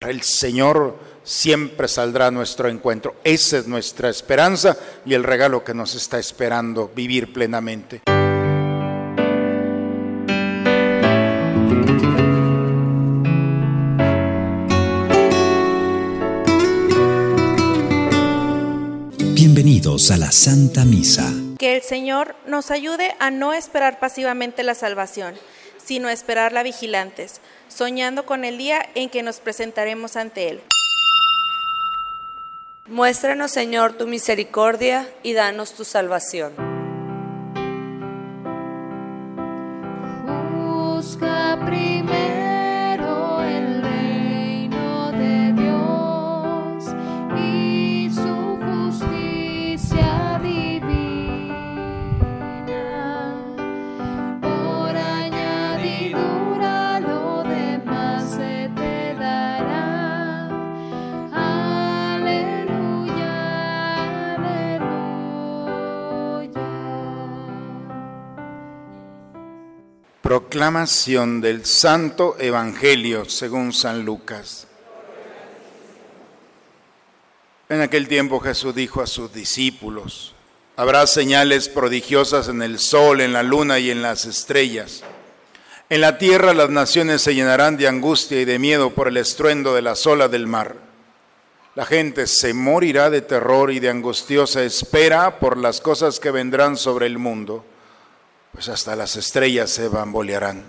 El Señor siempre saldrá a nuestro encuentro. Esa es nuestra esperanza y el regalo que nos está esperando vivir plenamente. Bienvenidos a la Santa Misa. Que el Señor nos ayude a no esperar pasivamente la salvación, sino esperarla vigilantes, soñando con el día en que nos presentaremos ante Él. Muéstranos, Señor, tu misericordia y danos tu salvación. Proclamación del Santo Evangelio según San Lucas. En aquel tiempo Jesús dijo a sus discípulos, habrá señales prodigiosas en el sol, en la luna y en las estrellas. En la tierra las naciones se llenarán de angustia y de miedo por el estruendo de las olas del mar. La gente se morirá de terror y de angustiosa espera por las cosas que vendrán sobre el mundo, pues hasta las estrellas se bambolearán.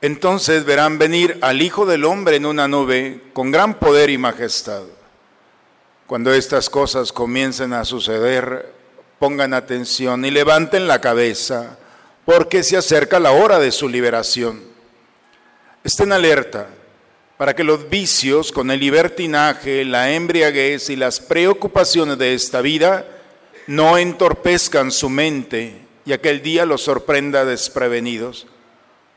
Entonces verán venir al Hijo del Hombre en una nube con gran poder y majestad. Cuando estas cosas comiencen a suceder, pongan atención y levanten la cabeza, porque se acerca la hora de su liberación. Estén alerta para que los vicios con el libertinaje, la embriaguez y las preocupaciones de esta vida no entorpezcan su mente y aquel día los sorprenda desprevenidos,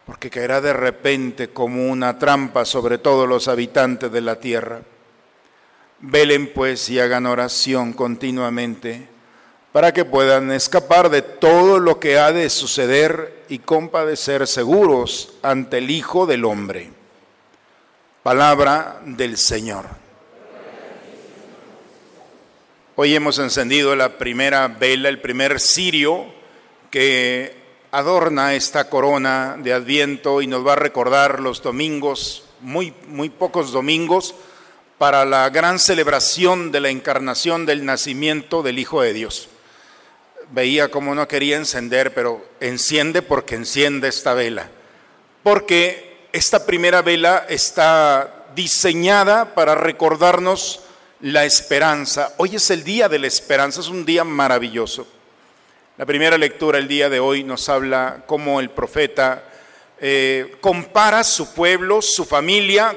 porque caerá de repente como una trampa sobre todos los habitantes de la tierra. Velen pues y hagan oración continuamente para que puedan escapar de todo lo que ha de suceder y compadecer seguros ante el Hijo del Hombre. Palabra del Señor. Hoy hemos encendido la primera vela, el primer cirio que adorna esta corona de Adviento y nos va a recordar los domingos, muy, muy pocos domingos, para la gran celebración de la encarnación del nacimiento del Hijo de Dios. Veía como no quería encender, pero enciende porque enciende esta vela. Porque esta primera vela está diseñada para recordarnos la esperanza. Hoy es el día de la esperanza, es un día maravilloso. La primera lectura el día de hoy nos habla cómo el profeta eh, compara su pueblo, su familia,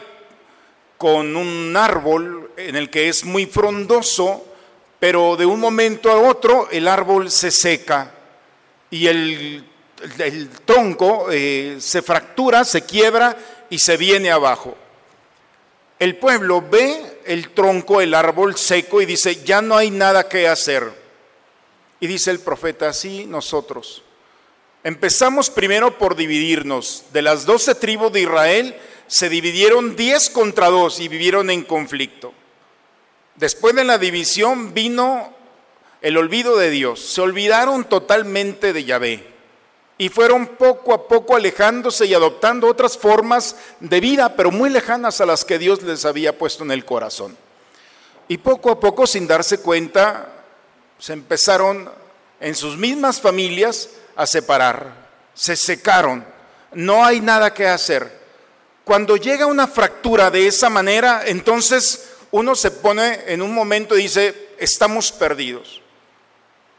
con un árbol en el que es muy frondoso, pero de un momento a otro el árbol se seca y el, el, tronco eh, se fractura, se quiebra y se viene abajo. El pueblo ve el tronco, el árbol seco y dice, ya no hay nada que hacer. Y dice el profeta, así nosotros. Empezamos primero por dividirnos. De las doce tribus de Israel se dividieron diez contra dos y vivieron en conflicto. Después de la división vino el olvido de Dios. Se olvidaron totalmente de Yahvé y fueron poco a poco alejándose y adoptando otras formas de vida, pero muy lejanas a las que Dios les había puesto en el corazón. Y poco a poco, sin darse cuenta, se empezaron en sus mismas familias a separar, se secaron, no hay nada que hacer. Cuando llega una fractura de esa manera, entonces uno se pone en un momento y dice, estamos perdidos.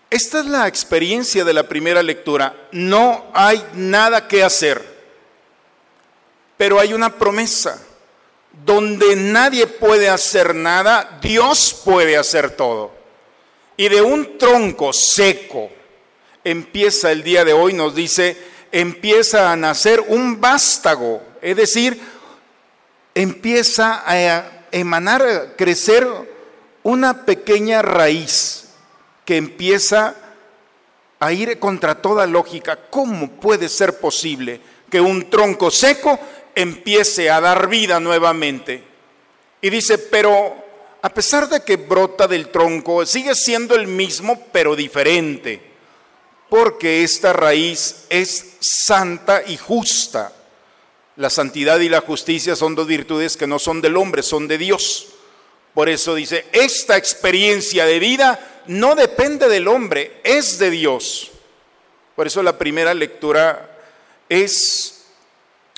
Esta es la experiencia de la primera lectura. No hay nada que hacer, pero hay una promesa. Donde nadie puede hacer nada, Dios puede hacer todo. Y de un tronco seco empieza el día de hoy, nos dice, empieza a nacer un vástago, es decir, empieza a emanar, a crecer una pequeña raíz que empieza a ir contra toda lógica. ¿Cómo puede ser posible que un tronco seco empiece a dar vida nuevamente? Y dice, pero a pesar de que brota del tronco, sigue siendo el mismo, pero diferente, porque esta raíz es santa y justa. La santidad y la justicia son dos virtudes que no son del hombre, son de Dios. Por eso dice, esta experiencia de vida no depende del hombre, es de Dios. Por eso la primera lectura es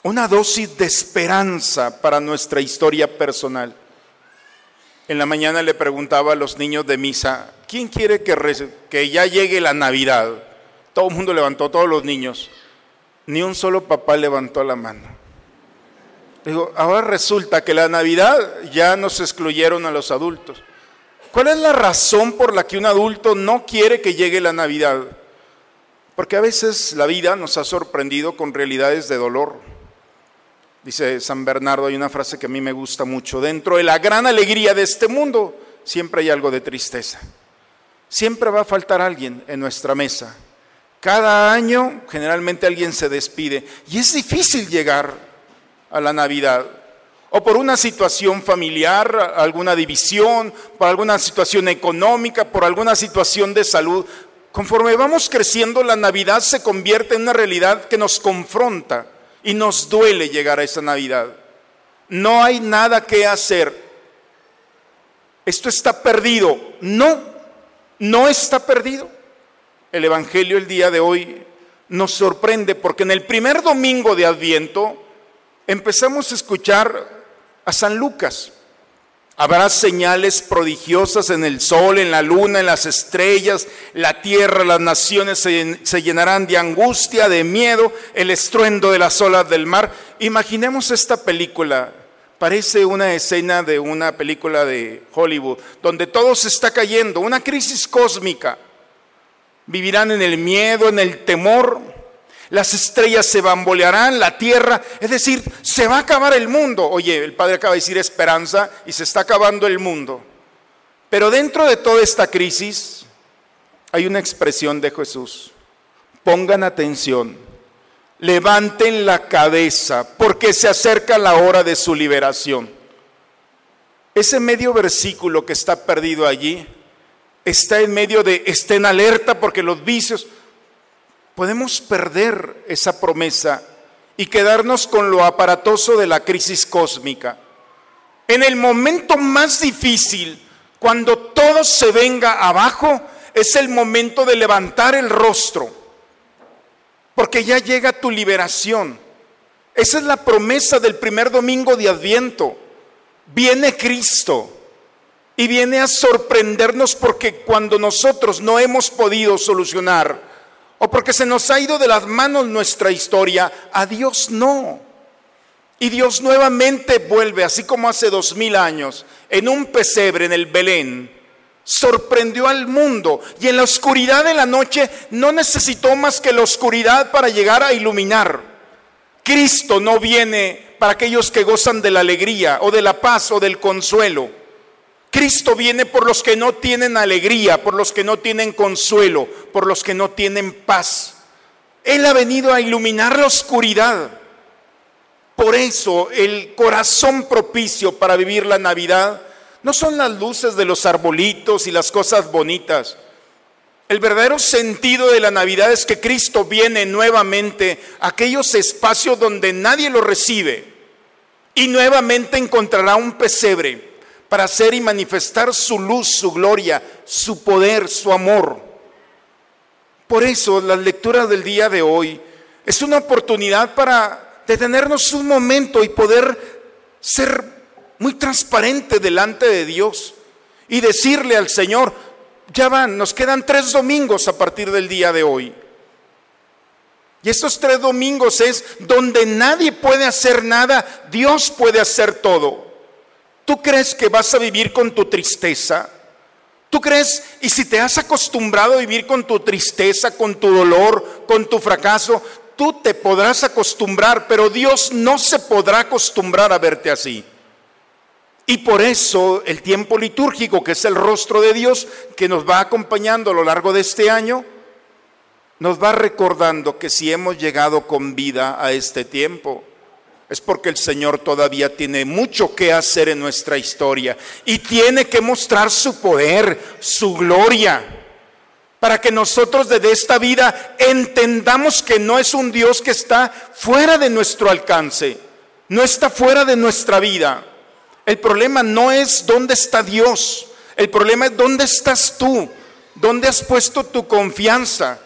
una dosis de esperanza para nuestra historia personal. En la mañana le preguntaba a los niños de misa, ¿quién quiere que, ya llegue la Navidad? Todo el mundo levantó, todos los niños. Ni un solo papá levantó la mano. Digo, ahora resulta que la Navidad ya nos excluyeron a los adultos. ¿Cuál es la razón por la que un adulto no quiere que llegue la Navidad? Porque a veces la vida nos ha sorprendido con realidades de dolor. Dice San Bernardo, hay una frase que a mí me gusta mucho, dentro de la gran alegría de este mundo siempre hay algo de tristeza. Siempre va a faltar alguien en nuestra mesa. Cada año generalmente alguien se despide y es difícil llegar a la Navidad, o por una situación familiar, alguna división, por alguna situación económica, por alguna situación de salud. Conforme vamos creciendo, la Navidad se convierte en una realidad que nos confronta y nos duele llegar a esa Navidad. No hay nada que hacer. Esto está perdido. No, no está perdido. El Evangelio el día de hoy nos sorprende porque en el primer domingo de Adviento empezamos a escuchar a San Lucas. Habrá señales prodigiosas en el sol, en la luna, en las estrellas, la tierra, las naciones se, llenarán de angustia, de miedo, el estruendo de las olas del mar. Imaginemos esta película, parece una escena de una película de Hollywood, donde todo se está cayendo, una crisis cósmica. Vivirán en el miedo, en el temor, las estrellas se bambolearán, la tierra, es decir, se va a acabar el mundo. Oye, el Padre acaba de decir esperanza y se está acabando el mundo. Pero dentro de toda esta crisis hay una expresión de Jesús. Pongan atención, levanten la cabeza, porque se acerca la hora de su liberación. Ese medio versículo que está perdido allí está en medio de estén alerta porque los vicios, podemos perder esa promesa y quedarnos con lo aparatoso de la crisis cósmica. En el momento más difícil, cuando todo se venga abajo, es el momento de levantar el rostro, porque ya llega tu liberación. Esa es la promesa del primer domingo de Adviento. Viene Cristo y viene a sorprendernos porque cuando nosotros no hemos podido solucionar o porque se nos ha ido de las manos nuestra historia, a Dios no. Y Dios nuevamente vuelve, así como hace dos mil años, en un pesebre en el Belén, sorprendió al mundo y en la oscuridad de la noche no necesitó más que la oscuridad para llegar a iluminar. Cristo no viene para aquellos que gozan de la alegría o de la paz o del consuelo. Cristo viene por los que no tienen alegría, por los que no tienen consuelo, por los que no tienen paz. Él ha venido a iluminar la oscuridad. Por eso el corazón propicio para vivir la Navidad no son las luces de los arbolitos y las cosas bonitas. El verdadero sentido de la Navidad es que Cristo viene nuevamente a aquellos espacios donde nadie lo recibe y nuevamente encontrará un pesebre para hacer y manifestar su luz, su gloria, su poder, su amor. Por eso las lecturas del día de hoy es una oportunidad para detenernos un momento y poder ser muy transparente delante de Dios y decirle al Señor, ya van, nos quedan tres domingos a partir del día de hoy. Y estos tres domingos es donde nadie puede hacer nada, Dios puede hacer todo. ¿Tú crees que vas a vivir con tu tristeza? ¿Tú crees, y si te has acostumbrado a vivir con tu tristeza, con tu dolor, con tu fracaso, tú te podrás acostumbrar, pero Dios no se podrá acostumbrar a verte así. Y por eso el tiempo litúrgico, que es el rostro de Dios, que nos va acompañando a lo largo de este año, nos va recordando que si hemos llegado con vida a este tiempo, es porque el Señor todavía tiene mucho que hacer en nuestra historia y tiene que mostrar su poder, su gloria, para que nosotros desde esta vida entendamos que no es un Dios que está fuera de nuestro alcance, no está fuera de nuestra vida. El problema no es dónde está Dios, el problema es dónde estás tú, dónde has puesto tu confianza.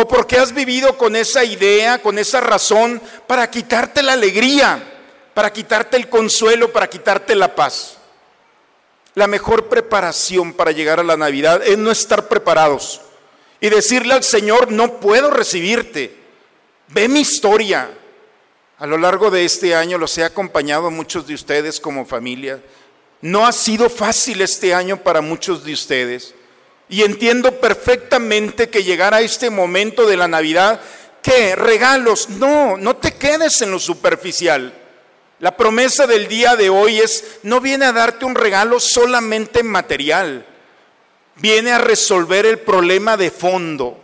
¿O porque has vivido con esa idea, con esa razón, para quitarte la alegría, para quitarte el consuelo, para quitarte la paz? La mejor preparación para llegar a la Navidad es no estar preparados y decirle al Señor, no puedo recibirte. Ve mi historia. A lo largo de este año los he acompañado a muchos de ustedes como familia. No ha sido fácil este año para muchos de ustedes. Y entiendo perfectamente que llegar a este momento de la Navidad, que regalos, no, no te quedes en lo superficial. La promesa del día de hoy es, no viene a darte un regalo solamente material, viene a resolver el problema de fondo,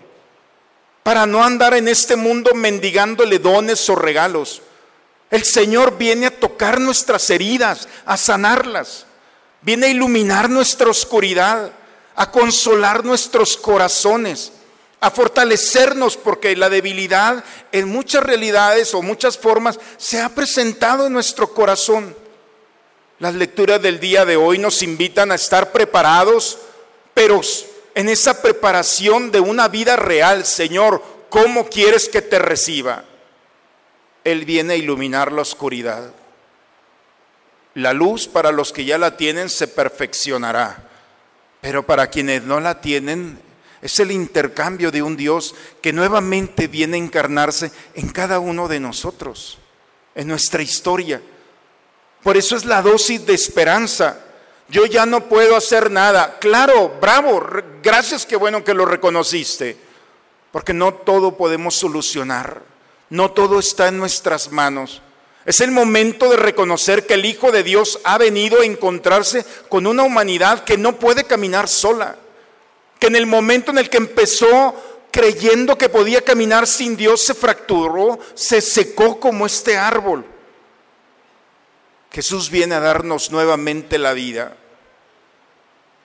para no andar en este mundo mendigándole dones o regalos. El Señor viene a tocar nuestras heridas, a sanarlas, viene a iluminar nuestra oscuridad a consolar nuestros corazones, a fortalecernos, porque la debilidad en muchas realidades o muchas formas se ha presentado en nuestro corazón. Las lecturas del día de hoy nos invitan a estar preparados, pero en esa preparación de una vida real, Señor, ¿cómo quieres que te reciba? Él viene a iluminar la oscuridad. La luz para los que ya la tienen se perfeccionará pero para quienes no la tienen, es el intercambio de un Dios que nuevamente viene a encarnarse en cada uno de nosotros, en nuestra historia. Por eso es la dosis de esperanza. Yo ya no puedo hacer nada. Claro, bravo, gracias, qué bueno que lo reconociste. Porque no todo podemos solucionar. No todo está en nuestras manos. Es el momento de reconocer que el Hijo de Dios ha venido a encontrarse con una humanidad que no puede caminar sola. Que en el momento en el que empezó creyendo que podía caminar sin Dios se fracturó, se secó como este árbol. Jesús viene a darnos nuevamente la vida.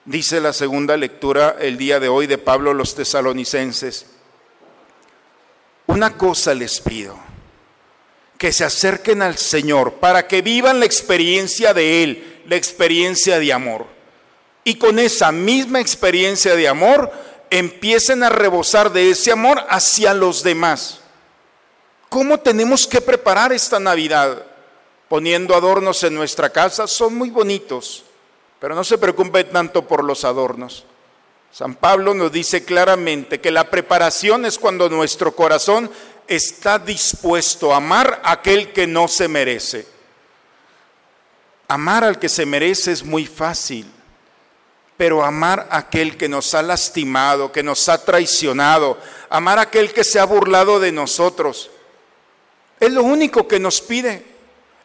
Dice la segunda lectura el día de hoy de Pablo los tesalonicenses. Una cosa les pido que se acerquen al Señor para que vivan la experiencia de Él, la experiencia de amor. Y con esa misma experiencia de amor empiecen a rebosar de ese amor hacia los demás. ¿Cómo tenemos que preparar esta Navidad? Poniendo adornos en nuestra casa, son muy bonitos, pero no se preocupe tanto por los adornos. San Pablo nos dice claramente que la preparación es cuando nuestro corazón está dispuesto a amar a aquel que no se merece. Amar al que se merece es muy fácil, pero amar a aquel que nos ha lastimado, que nos ha traicionado, amar a aquel que se ha burlado de nosotros, es lo único que nos pide.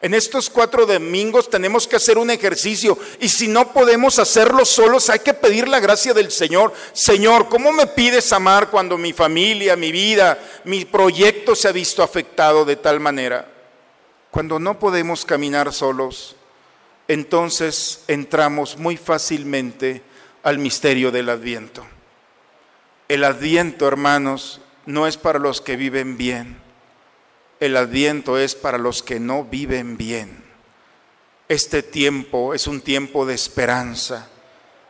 En estos cuatro domingos tenemos que hacer un ejercicio y si no podemos hacerlo solos hay que pedir la gracia del Señor. Señor, ¿cómo me pides amar cuando mi familia, mi vida, mi proyecto se ha visto afectado de tal manera? Cuando no podemos caminar solos, entonces entramos muy fácilmente al misterio del adviento. El adviento, hermanos, no es para los que viven bien el adviento es para los que no viven bien. Este tiempo es un tiempo de esperanza.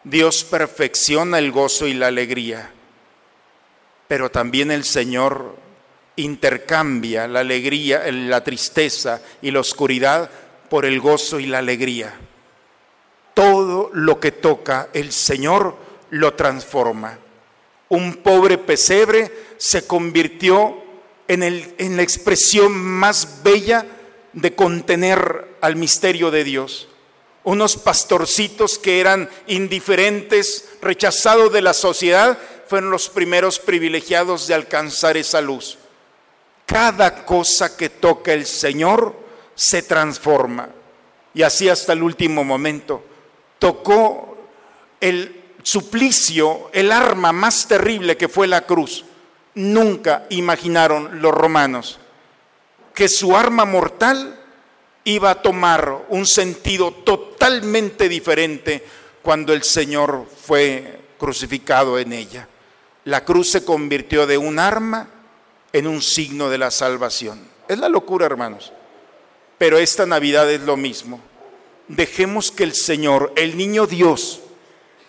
Dios perfecciona el gozo y la alegría, pero también el Señor intercambia la alegría, la tristeza y la oscuridad por el gozo y la alegría. Todo lo que toca el Señor lo transforma. Un pobre pesebre se convirtió en, el, la expresión más bella de contener al misterio de Dios. Unos pastorcitos que eran indiferentes, rechazados de la sociedad, fueron los primeros privilegiados de alcanzar esa luz. Cada cosa que toca el Señor se transforma. Y así hasta el último momento. Tocó el suplicio, el arma más terrible que fue la cruz nunca imaginaron los romanos que su arma mortal iba a tomar un sentido totalmente diferente cuando el Señor fue crucificado en ella. La cruz se convirtió de un arma en un signo de la salvación. Es la locura, hermanos. Pero esta Navidad es lo mismo. Dejemos que el Señor, el niño Dios,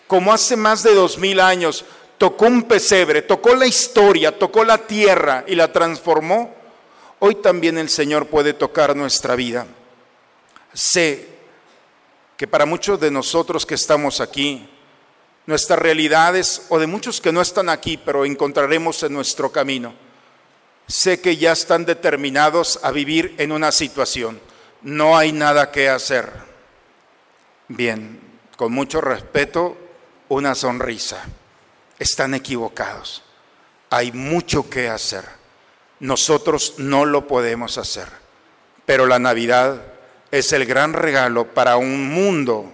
como hace más de dos mil años, tocó un pesebre, tocó la historia, tocó la tierra y la transformó, hoy también el Señor puede tocar nuestra vida. Sé que para muchos de nosotros que estamos aquí, nuestras realidades, o de muchos que no están aquí, pero encontraremos en nuestro camino, sé que ya están determinados a vivir en una situación. No hay nada que hacer. Bien, con mucho respeto, una sonrisa. Están equivocados. Hay mucho que hacer. Nosotros no lo podemos hacer. Pero la Navidad es el gran regalo para un mundo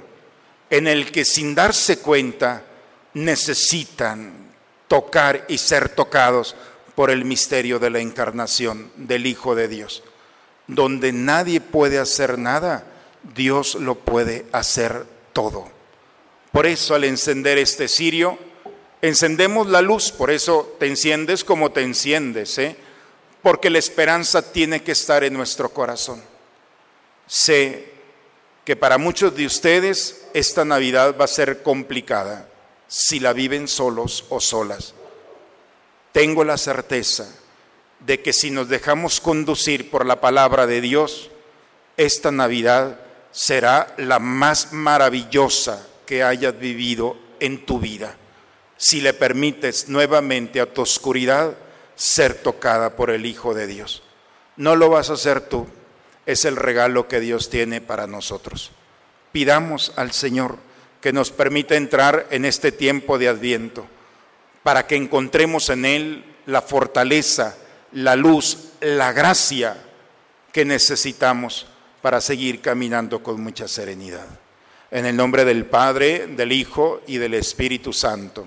en el que sin darse cuenta necesitan tocar y ser tocados por el misterio de la encarnación del Hijo de Dios. Donde nadie puede hacer nada, Dios lo puede hacer todo. Por eso al encender este cirio, encendemos la luz, por eso te enciendes como te enciendes, ¿eh? porque la esperanza tiene que estar en nuestro corazón. Sé que para muchos de ustedes esta Navidad va a ser complicada si la viven solos o solas tengo la certeza de que si nos dejamos conducir por la palabra de Dios, esta Navidad será la más maravillosa que hayas vivido en tu vida. Si le permites nuevamente a tu oscuridad ser tocada por el Hijo de Dios. No lo vas a hacer tú, es el regalo que Dios tiene para nosotros. Pidamos al Señor que nos permita entrar en este tiempo de adviento para que encontremos en Él la fortaleza, la luz, la gracia que necesitamos para seguir caminando con mucha serenidad. En el nombre del Padre, del Hijo y del Espíritu Santo.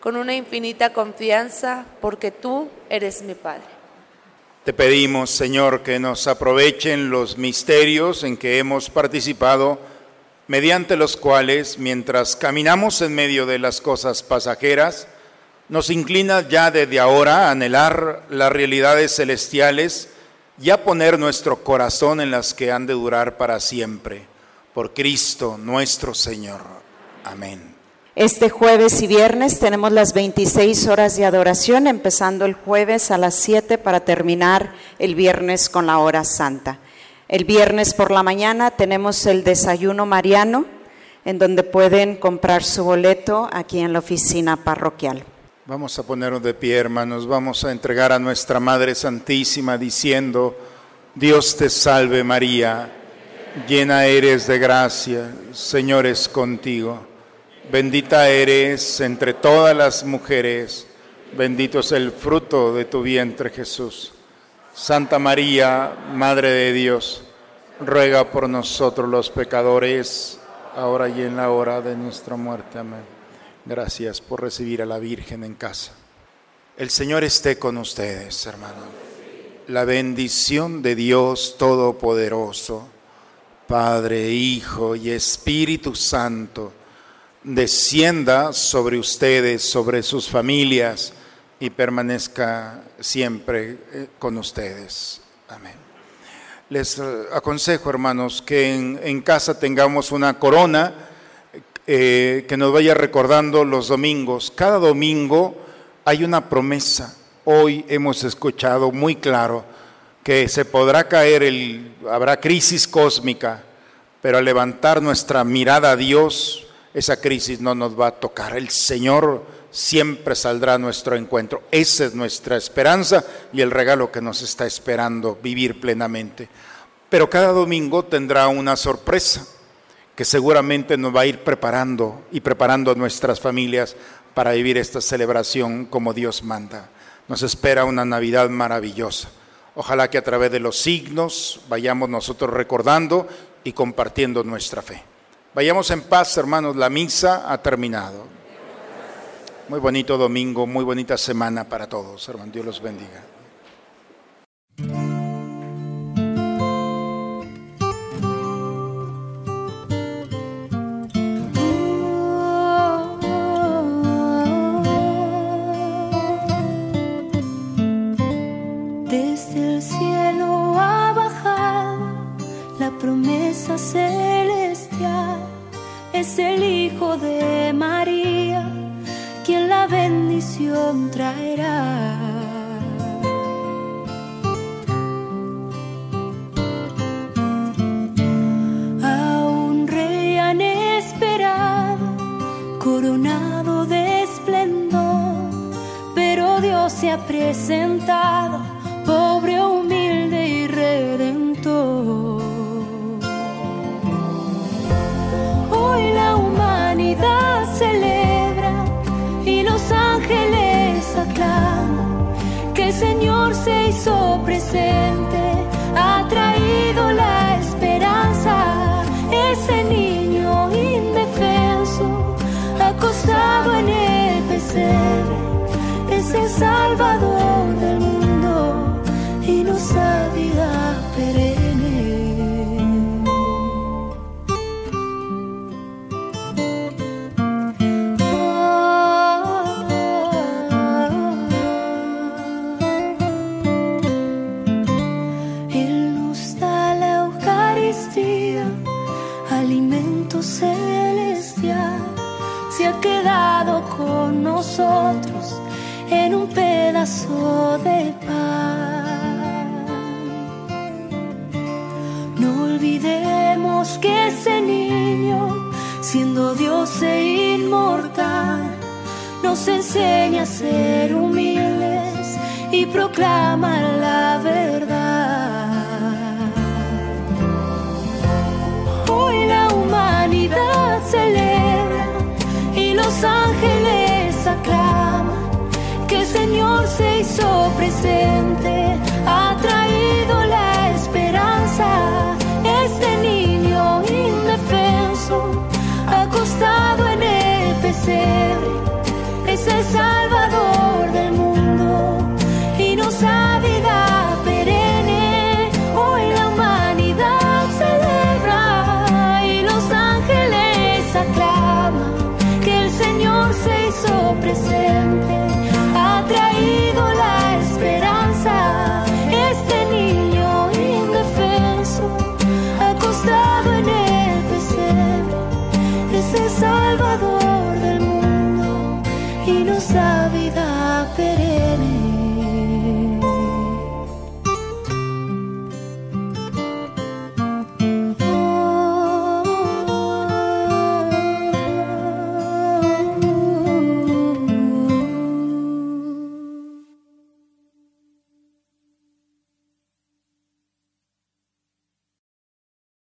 con una infinita confianza, porque tú eres mi Padre. Te pedimos, Señor, que nos aprovechen los misterios en que hemos participado, mediante los cuales, mientras caminamos en medio de las cosas pasajeras, nos inclina ya desde ahora a anhelar las realidades celestiales y a poner nuestro corazón en las que han de durar para siempre. Por Cristo nuestro Señor. Amén. Este jueves y viernes tenemos las 26 horas de adoración, empezando el jueves a las 7 para terminar el viernes con la hora santa. El viernes por la mañana tenemos el desayuno mariano, en donde pueden comprar su boleto aquí en la oficina parroquial. Vamos a ponernos de pie, hermanos. Vamos a entregar a nuestra Madre Santísima diciendo, Dios te salve María, llena eres de gracia, Señor es contigo. Bendita eres entre todas las mujeres, bendito es el fruto de tu vientre Jesús. Santa María, Madre de Dios, ruega por nosotros los pecadores, ahora y en la hora de nuestra muerte. Amén. Gracias por recibir a la Virgen en casa. El Señor esté con ustedes, hermano. La bendición de Dios Todopoderoso, Padre, Hijo y Espíritu Santo, descienda sobre ustedes, sobre sus familias y permanezca siempre eh, con ustedes. Amén. Les eh, aconsejo, hermanos, que en, casa tengamos una corona eh, que nos vaya recordando los domingos. Cada domingo hay una promesa. Hoy hemos escuchado muy claro que se podrá caer, el, habrá crisis cósmica, pero al levantar nuestra mirada a Dios, esa crisis no nos va a tocar. El Señor siempre saldrá a nuestro encuentro. Esa es nuestra esperanza y el regalo que nos está esperando vivir plenamente. Pero cada domingo tendrá una sorpresa que seguramente nos va a ir preparando y preparando a nuestras familias para vivir esta celebración como Dios manda. Nos espera una Navidad maravillosa. Ojalá que a través de los signos vayamos nosotros recordando y compartiendo nuestra fe. Vayamos en paz, hermanos, la misa ha terminado. Muy bonito domingo, muy bonita semana para todos, hermano. Dios los bendiga. Es el Hijo de María quien la bendición traerá. A un rey han esperado, coronado de esplendor, pero Dios se ha presentado, que el Señor se hizo presente, ha traído la esperanza. Ese niño indefenso, acostado en el pesebre, es el Salvador del mundo y nos da vida perenne. Niño, siendo Dios e inmortal, nos enseña a ser humildes y proclama la verdad. Hoy la humanidad celebra y los ángeles aclaman que el Señor se hizo presente, es